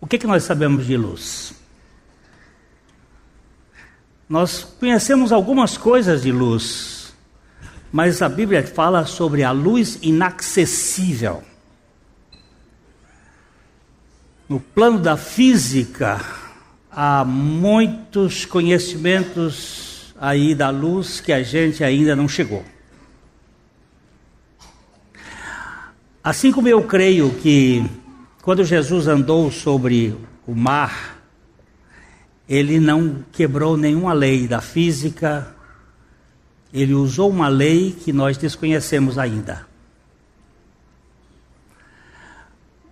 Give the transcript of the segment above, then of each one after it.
O que, que nós sabemos de luz? Nós conhecemos algumas coisas de luz, mas a Bíblia fala sobre a luz inacessível. No plano da física, há muitos conhecimentos aí da luz que a gente ainda não chegou. Assim como eu creio que quando Jesus andou sobre o mar, ele não quebrou nenhuma lei da física, ele usou uma lei que nós desconhecemos ainda.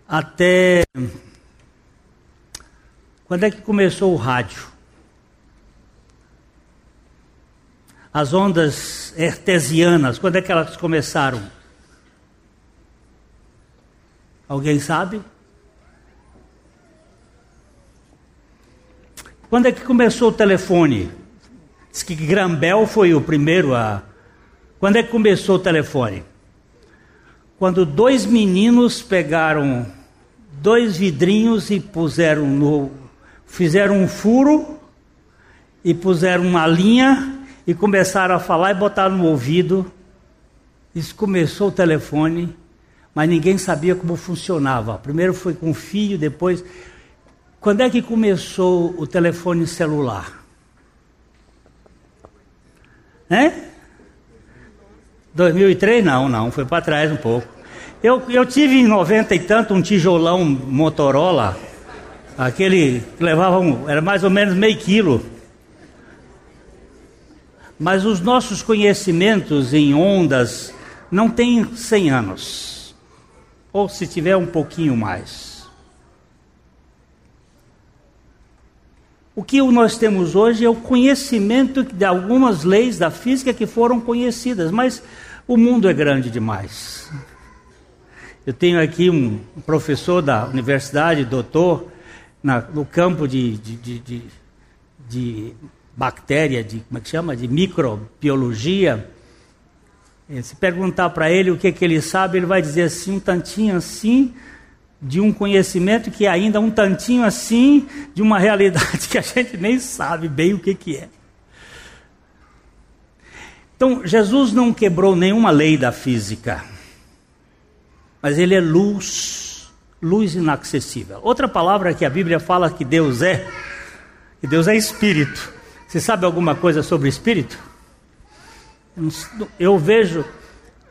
Até. Quando é que começou o rádio? As ondas artesianas, quando é que elas começaram? Alguém sabe? Quando é que começou o telefone? Diz que Grambel foi o primeiro a. Quando é que começou o telefone? Quando dois meninos pegaram dois vidrinhos e puseram no. fizeram um furo e puseram uma linha e começaram a falar e botaram no ouvido. Isso começou o telefone, mas ninguém sabia como funcionava. Primeiro foi com fio, depois quando é que começou o telefone celular? Né? 2003? Não, não, foi para trás um pouco. Eu, eu tive em 90 e tanto um tijolão Motorola, aquele que levava um, era mais ou menos meio quilo. Mas os nossos conhecimentos em ondas não têm 100 anos, ou se tiver um pouquinho mais. O que nós temos hoje é o conhecimento de algumas leis da física que foram conhecidas, mas o mundo é grande demais. Eu tenho aqui um professor da universidade, doutor, na, no campo de, de, de, de, de bactéria, de como é que chama? De microbiologia. Se perguntar para ele o que, que ele sabe, ele vai dizer assim, um tantinho assim, de um conhecimento que é ainda um tantinho assim de uma realidade que a gente nem sabe bem o que, que é. Então, Jesus não quebrou nenhuma lei da física, mas ele é luz, luz inacessível. Outra palavra que a Bíblia fala que Deus é, que Deus é espírito. Você sabe alguma coisa sobre espírito? Eu vejo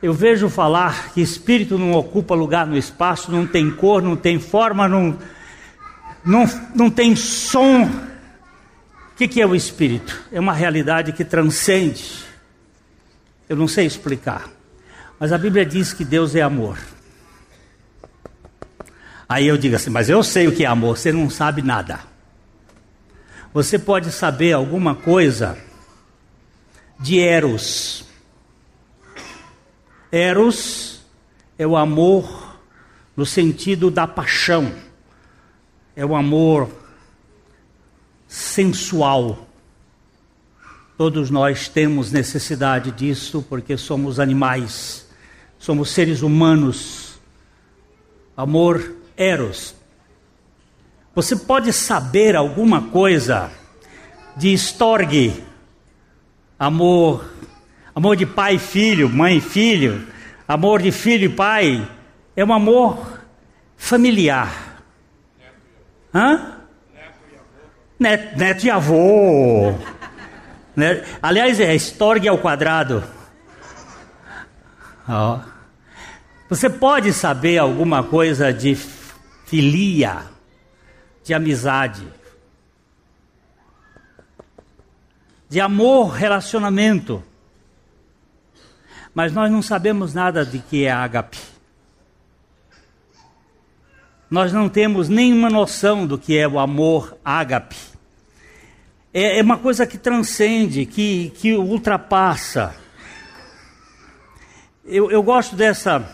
eu vejo falar que espírito não ocupa lugar no espaço, não tem cor, não tem forma, não, não, não tem som. O que, que é o espírito? É uma realidade que transcende. Eu não sei explicar. Mas a Bíblia diz que Deus é amor. Aí eu digo assim, mas eu sei o que é amor, você não sabe nada. Você pode saber alguma coisa de Eros. Eros é o amor no sentido da paixão, é o amor sensual. Todos nós temos necessidade disso porque somos animais, somos seres humanos. Amor Eros. Você pode saber alguma coisa de Storge, amor Amor de pai e filho, mãe e filho, amor de filho e pai, é um amor familiar. Hã? Neto, neto e avô. Né? Aliás, é história ao quadrado. Oh. Você pode saber alguma coisa de filia, de amizade, de amor, relacionamento. Mas nós não sabemos nada de que é ágape. Nós não temos nenhuma noção do que é o amor ágape. É, é uma coisa que transcende, que, que ultrapassa. Eu, eu gosto dessa,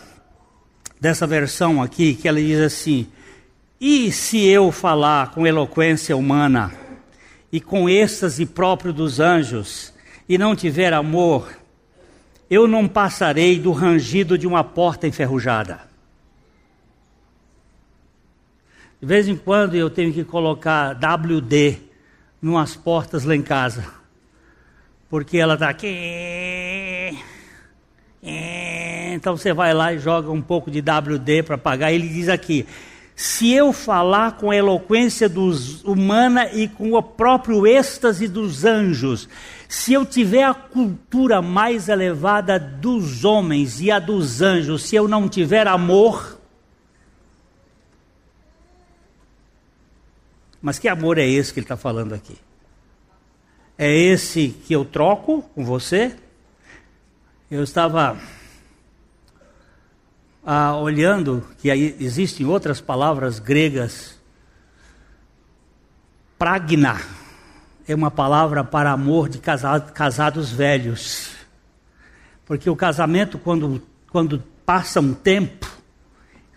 dessa versão aqui, que ela diz assim: E se eu falar com eloquência humana e com êxtase próprio dos anjos, e não tiver amor, eu não passarei do rangido de uma porta enferrujada. De vez em quando eu tenho que colocar WD numas portas lá em casa. Porque ela está aqui. Então você vai lá e joga um pouco de WD para apagar. Ele diz aqui: se eu falar com a eloquência dos, humana e com o próprio êxtase dos anjos, se eu tiver a cultura mais elevada dos homens e a dos anjos, se eu não tiver amor, mas que amor é esse que ele está falando aqui? É esse que eu troco com você? Eu estava ah, olhando que aí existem outras palavras gregas. Pragna é uma palavra para amor de casado, casados velhos. Porque o casamento, quando, quando passa um tempo,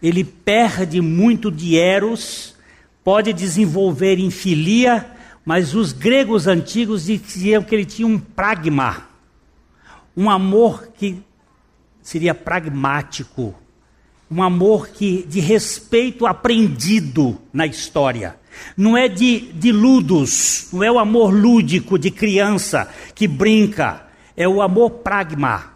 ele perde muito de eros, pode desenvolver em filia, mas os gregos antigos diziam que ele tinha um pragma, um amor que seria pragmático, um amor que, de respeito aprendido na história. Não é de, de ludos, não é o amor lúdico de criança que brinca, é o amor pragma,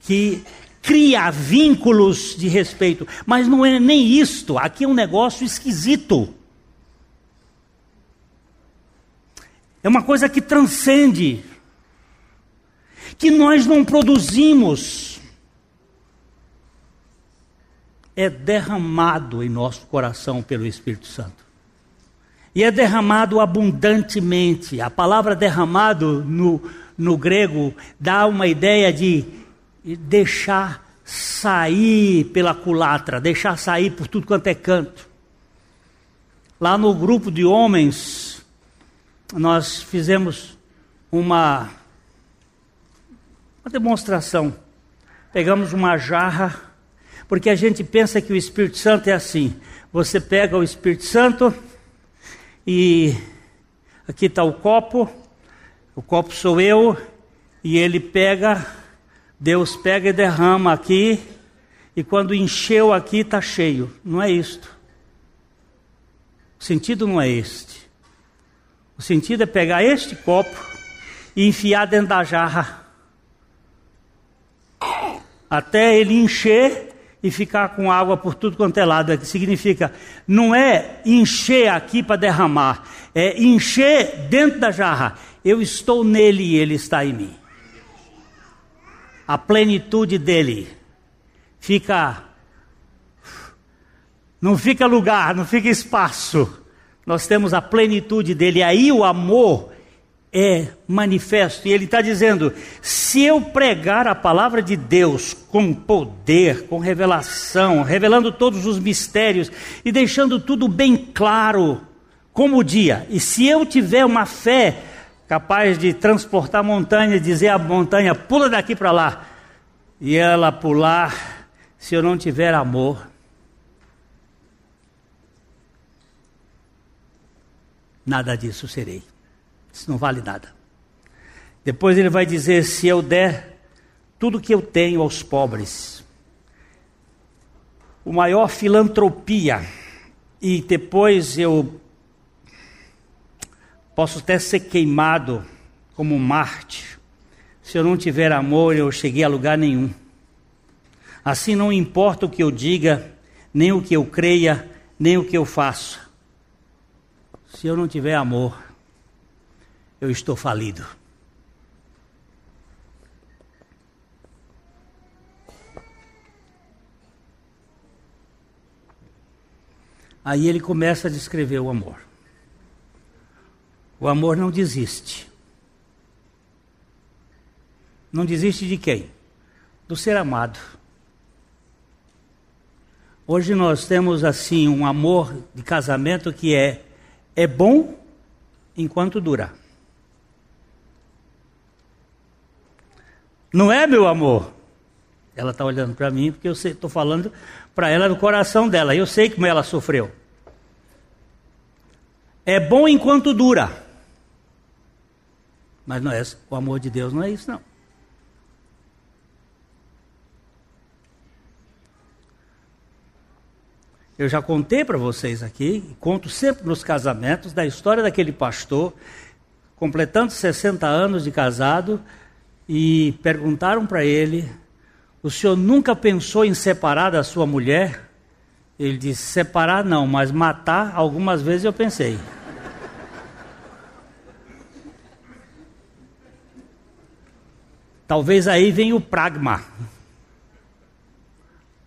que cria vínculos de respeito. Mas não é nem isto, aqui é um negócio esquisito. É uma coisa que transcende, que nós não produzimos é derramado em nosso coração pelo Espírito Santo. E é derramado abundantemente. A palavra derramado no, no grego dá uma ideia de deixar sair pela culatra, deixar sair por tudo quanto é canto. Lá no grupo de homens, nós fizemos uma, uma demonstração. Pegamos uma jarra porque a gente pensa que o Espírito Santo é assim: você pega o Espírito Santo e aqui está o copo, o copo sou eu, e ele pega, Deus pega e derrama aqui, e quando encheu aqui está cheio. Não é isto. O sentido não é este. O sentido é pegar este copo e enfiar dentro da jarra até ele encher e ficar com água por tudo quanto é lado. É que significa, não é encher aqui para derramar, é encher dentro da jarra. Eu estou nele e ele está em mim. A plenitude dele fica. Não fica lugar, não fica espaço. Nós temos a plenitude dele. Aí o amor é manifesto. E ele está dizendo: se eu pregar a palavra de Deus com poder, com revelação, revelando todos os mistérios e deixando tudo bem claro, como o dia, e se eu tiver uma fé capaz de transportar montanha, dizer à montanha: pula daqui para lá, e ela pular, se eu não tiver amor, nada disso serei. Isso não vale nada. Depois ele vai dizer: se eu der tudo que eu tenho aos pobres, o maior filantropia, e depois eu posso até ser queimado como Marte, se eu não tiver amor, eu cheguei a lugar nenhum. Assim não importa o que eu diga, nem o que eu creia, nem o que eu faço. Se eu não tiver amor, eu estou falido. Aí ele começa a descrever o amor. O amor não desiste. Não desiste de quem? Do ser amado. Hoje nós temos assim um amor de casamento que é é bom enquanto dura. Não é, meu amor? Ela está olhando para mim porque eu estou falando para ela do coração dela. Eu sei como ela sofreu. É bom enquanto dura. Mas não é, o amor de Deus não é isso, não. Eu já contei para vocês aqui, conto sempre nos casamentos, da história daquele pastor, completando 60 anos de casado, e perguntaram para ele: O senhor nunca pensou em separar da sua mulher? Ele disse: Separar não, mas matar algumas vezes eu pensei. Talvez aí venha o pragma,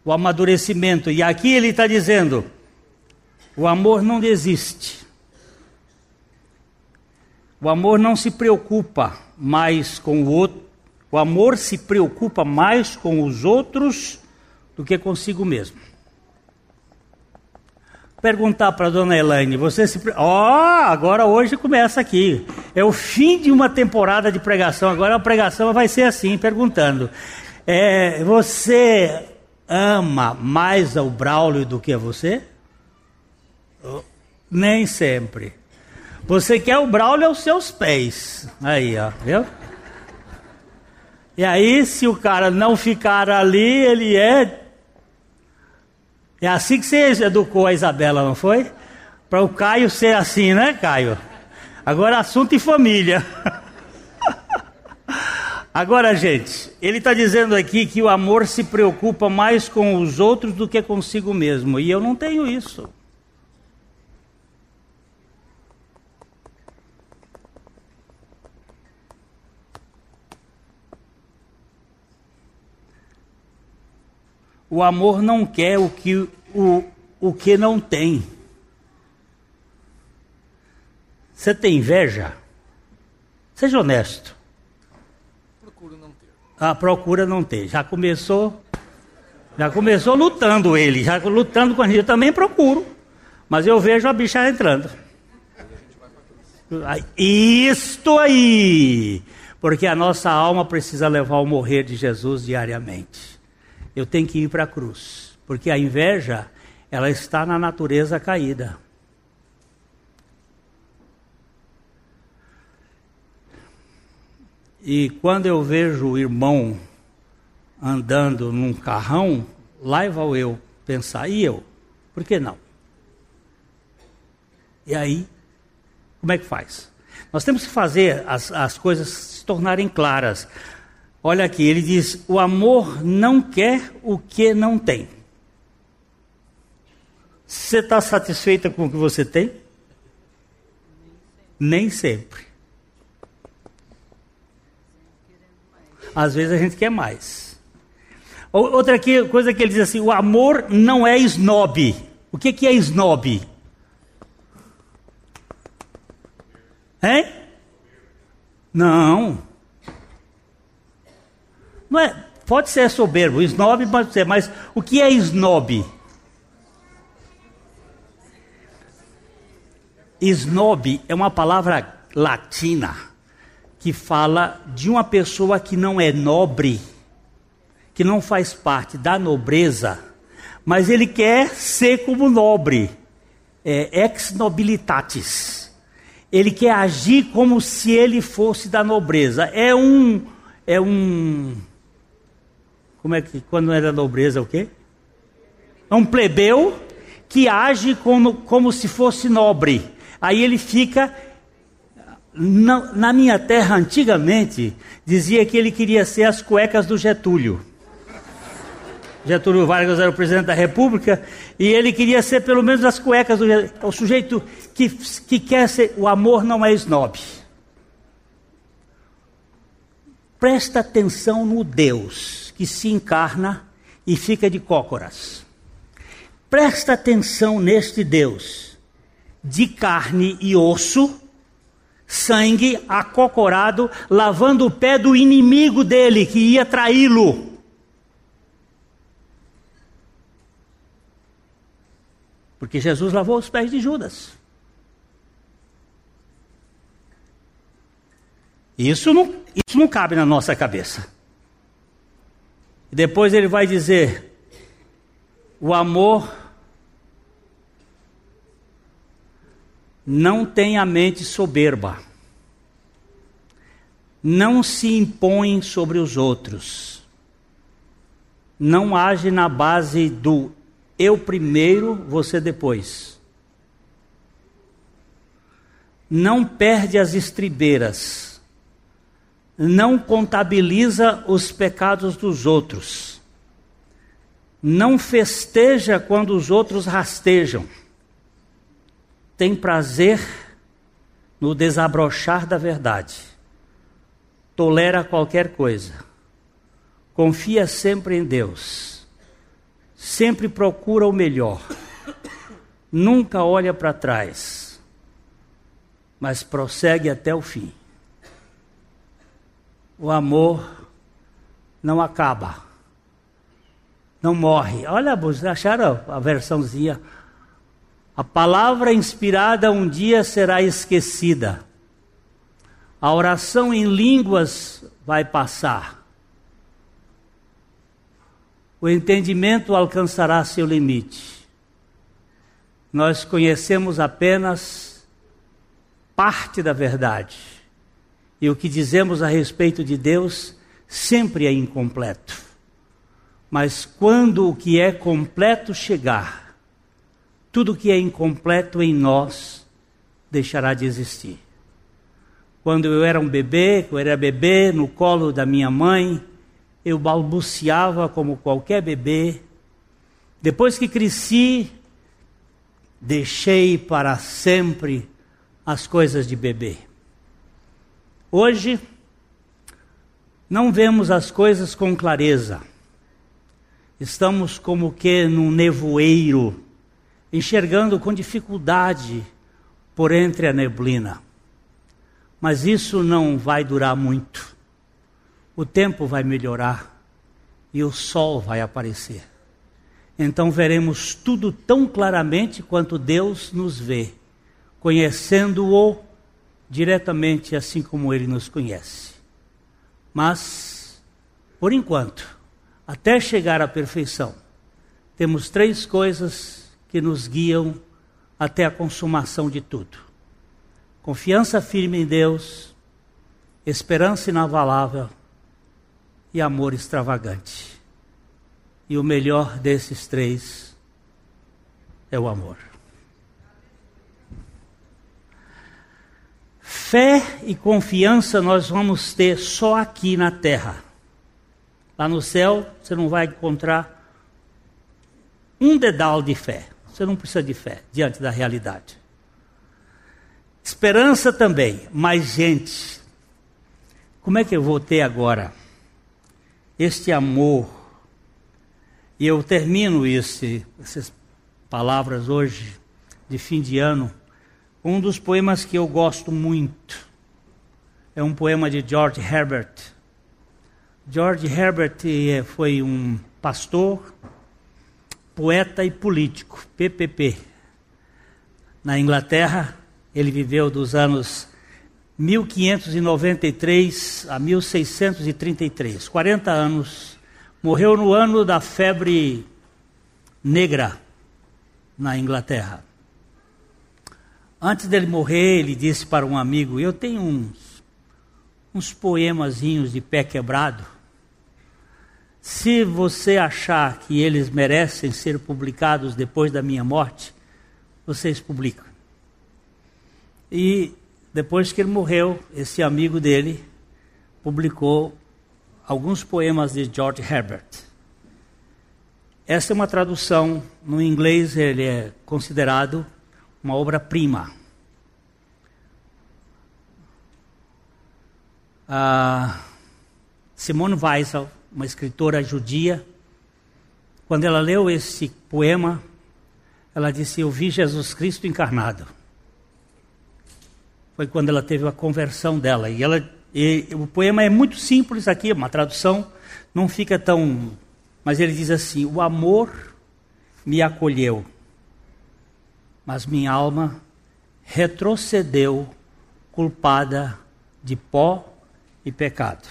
o amadurecimento. E aqui ele está dizendo: o amor não desiste. O amor não se preocupa mais com o outro. O amor se preocupa mais com os outros do que consigo mesmo. Perguntar para dona Elaine, você se. Ó, oh, agora hoje começa aqui. É o fim de uma temporada de pregação. Agora a pregação vai ser assim, perguntando. É, você ama mais ao Braulio do que a você? Nem sempre. Você quer o Braulio aos seus pés. Aí, ó, viu? E aí, se o cara não ficar ali, ele é. É assim que você educou a Isabela, não foi? Para o Caio ser assim, né, Caio? Agora, assunto e família. Agora, gente, ele está dizendo aqui que o amor se preocupa mais com os outros do que consigo mesmo. E eu não tenho isso. O amor não quer o que, o, o que não tem. Você tem inveja? Seja honesto. A procura não ter. Já começou, já começou lutando ele, já lutando com a gente. Eu também procuro, mas eu vejo a bicha entrando. Isto aí! Porque a nossa alma precisa levar o morrer de Jesus diariamente. Eu tenho que ir para a cruz, porque a inveja, ela está na natureza caída. E quando eu vejo o irmão andando num carrão, lá vou eu pensar, e eu? Por que não? E aí, como é que faz? Nós temos que fazer as, as coisas se tornarem claras. Olha aqui, ele diz: o amor não quer o que não tem. Você está satisfeita com o que você tem? Nem sempre. Às vezes a gente quer mais. Outra coisa que ele diz assim: o amor não é snob. O que, que é snob? Hein? Não. Não é, pode ser soberbo, snob pode ser, mas o que é snob? Snob é uma palavra latina que fala de uma pessoa que não é nobre, que não faz parte da nobreza, mas ele quer ser como nobre, é, ex nobilitatis. Ele quer agir como se ele fosse da nobreza. É um, é um, como é que quando era nobreza o quê? É um plebeu que age como, como se fosse nobre. Aí ele fica na, na, minha terra, antigamente, dizia que ele queria ser as cuecas do Getúlio. Getúlio Vargas era o presidente da República e ele queria ser pelo menos as cuecas do Getúlio. O sujeito que, que quer ser. O amor não é snob. Presta atenção no Deus que se encarna e fica de cócoras. Presta atenção neste Deus de carne e osso sangue acocorado, lavando o pé do inimigo dele que ia traí-lo. Porque Jesus lavou os pés de Judas. Isso não, isso não cabe na nossa cabeça. E depois ele vai dizer: o amor não tem a mente soberba, não se impõe sobre os outros, não age na base do Eu primeiro, você depois. Não perde as estribeiras. Não contabiliza os pecados dos outros. Não festeja quando os outros rastejam. Tem prazer no desabrochar da verdade. Tolera qualquer coisa. Confia sempre em Deus sempre procura o melhor, nunca olha para trás, mas prossegue até o fim. O amor não acaba, não morre. Olha, acharam a versãozinha? A palavra inspirada um dia será esquecida. A oração em línguas vai passar o entendimento alcançará seu limite. Nós conhecemos apenas parte da verdade. E o que dizemos a respeito de Deus sempre é incompleto. Mas quando o que é completo chegar, tudo que é incompleto em nós deixará de existir. Quando eu era um bebê, quando eu era bebê no colo da minha mãe, eu balbuciava como qualquer bebê. Depois que cresci, deixei para sempre as coisas de bebê. Hoje, não vemos as coisas com clareza. Estamos como que num nevoeiro, enxergando com dificuldade por entre a neblina. Mas isso não vai durar muito o tempo vai melhorar e o sol vai aparecer. Então veremos tudo tão claramente quanto Deus nos vê, conhecendo-o diretamente assim como ele nos conhece. Mas, por enquanto, até chegar à perfeição, temos três coisas que nos guiam até a consumação de tudo: confiança firme em Deus, esperança inabalável e amor extravagante. E o melhor desses três é o amor. Fé e confiança nós vamos ter só aqui na terra. Lá no céu você não vai encontrar um dedal de fé. Você não precisa de fé diante da realidade. Esperança também, mas gente, como é que eu vou ter agora? este amor. E eu termino esse, essas palavras hoje, de fim de ano, um dos poemas que eu gosto muito. É um poema de George Herbert. George Herbert eh, foi um pastor, poeta e político, PPP. Na Inglaterra, ele viveu dos anos 1593 a 1633, 40 anos. Morreu no ano da febre negra na Inglaterra. Antes dele morrer, ele disse para um amigo: Eu tenho uns, uns poemazinhos de pé quebrado. Se você achar que eles merecem ser publicados depois da minha morte, vocês publicam. E depois que ele morreu, esse amigo dele publicou alguns poemas de George Herbert. Essa é uma tradução, no inglês ele é considerado uma obra-prima. A Simone Weisel, uma escritora judia, quando ela leu esse poema, ela disse: Eu vi Jesus Cristo encarnado foi quando ela teve a conversão dela. E, ela, e o poema é muito simples aqui, uma tradução não fica tão. Mas ele diz assim: O amor me acolheu, mas minha alma retrocedeu, culpada de pó e pecado.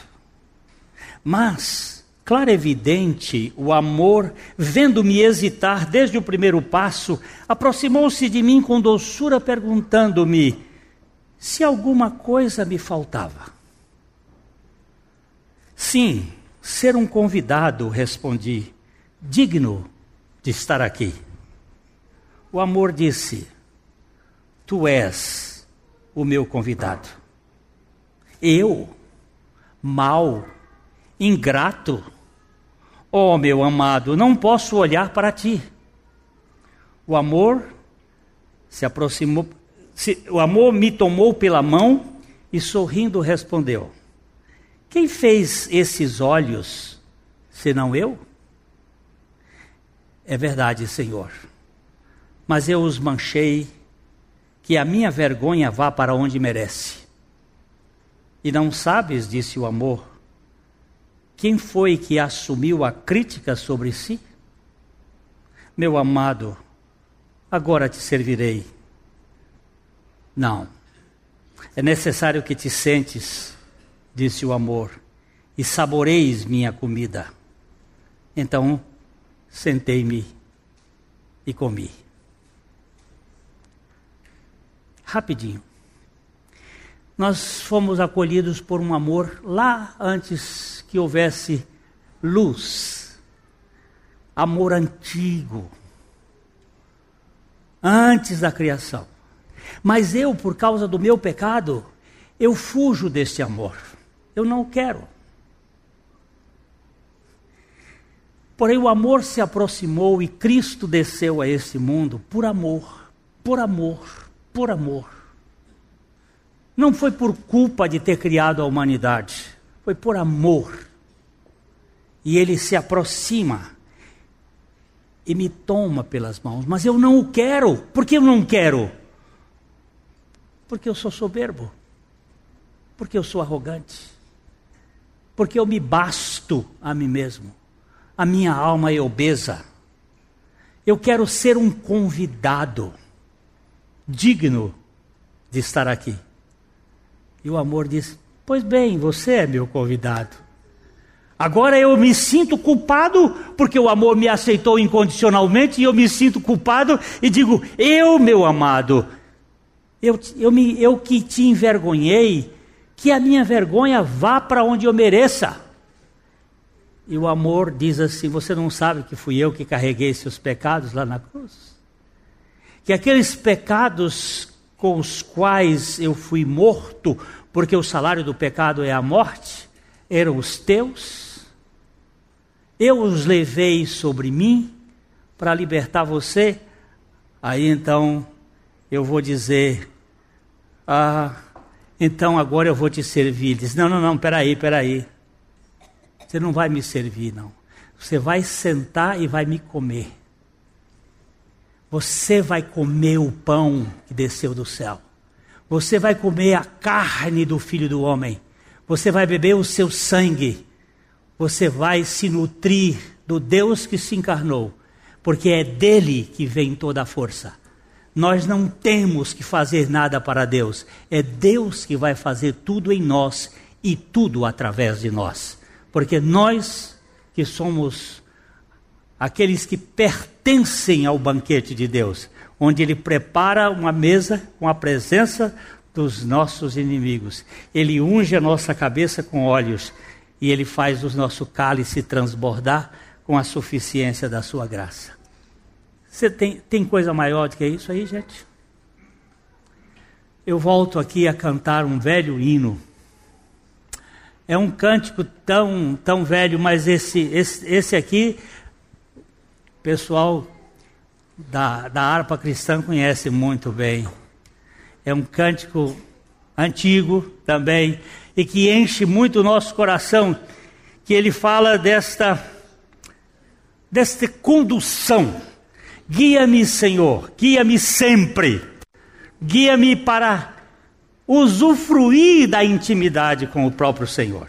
Mas, claro evidente, o amor, vendo-me hesitar desde o primeiro passo, aproximou-se de mim com doçura, perguntando-me: se alguma coisa me faltava. Sim, ser um convidado, respondi, digno de estar aqui. O amor disse: Tu és o meu convidado. Eu, mal, ingrato, oh meu amado, não posso olhar para ti. O amor se aproximou, se, o amor me tomou pela mão e sorrindo respondeu: Quem fez esses olhos, senão eu? É verdade, Senhor, mas eu os manchei, que a minha vergonha vá para onde merece. E não sabes, disse o amor, quem foi que assumiu a crítica sobre si? Meu amado, agora te servirei. Não, é necessário que te sentes, disse o amor, e saboreis minha comida. Então sentei-me e comi. Rapidinho. Nós fomos acolhidos por um amor lá antes que houvesse luz. Amor antigo. Antes da criação. Mas eu, por causa do meu pecado, eu fujo deste amor. Eu não quero. Porém, o amor se aproximou e Cristo desceu a esse mundo por amor, por amor, por amor. Não foi por culpa de ter criado a humanidade, foi por amor. E ele se aproxima e me toma pelas mãos, mas eu não o quero. Por que eu não quero? Porque eu sou soberbo, porque eu sou arrogante, porque eu me basto a mim mesmo a minha alma é obesa. Eu quero ser um convidado digno de estar aqui. E o amor diz: Pois bem, você é meu convidado. Agora eu me sinto culpado porque o amor me aceitou incondicionalmente e eu me sinto culpado e digo: Eu, meu amado, eu, eu, me, eu que te envergonhei, que a minha vergonha vá para onde eu mereça. E o amor diz assim: Você não sabe que fui eu que carreguei seus pecados lá na cruz? Que aqueles pecados com os quais eu fui morto, porque o salário do pecado é a morte, eram os teus? Eu os levei sobre mim para libertar você? Aí então eu vou dizer: Ah, então agora eu vou te servir. Ele diz: Não, não, não, peraí, peraí. Você não vai me servir, não. Você vai sentar e vai me comer. Você vai comer o pão que desceu do céu. Você vai comer a carne do filho do homem. Você vai beber o seu sangue. Você vai se nutrir do Deus que se encarnou, porque é dele que vem toda a força. Nós não temos que fazer nada para Deus, é Deus que vai fazer tudo em nós e tudo através de nós porque nós que somos aqueles que pertencem ao banquete de Deus, onde Ele prepara uma mesa com a presença dos nossos inimigos. Ele unge a nossa cabeça com óleos e Ele faz o nosso cálice transbordar com a suficiência da Sua graça. Você tem, tem coisa maior do que isso aí, gente? Eu volto aqui a cantar um velho hino é um cântico tão, tão velho, mas esse, esse, esse aqui, pessoal da, da harpa cristã conhece muito bem. É um cântico antigo também, e que enche muito o nosso coração, que ele fala desta, desta condução. Guia-me, Senhor, guia-me sempre, guia-me para usufruir da intimidade com o próprio Senhor.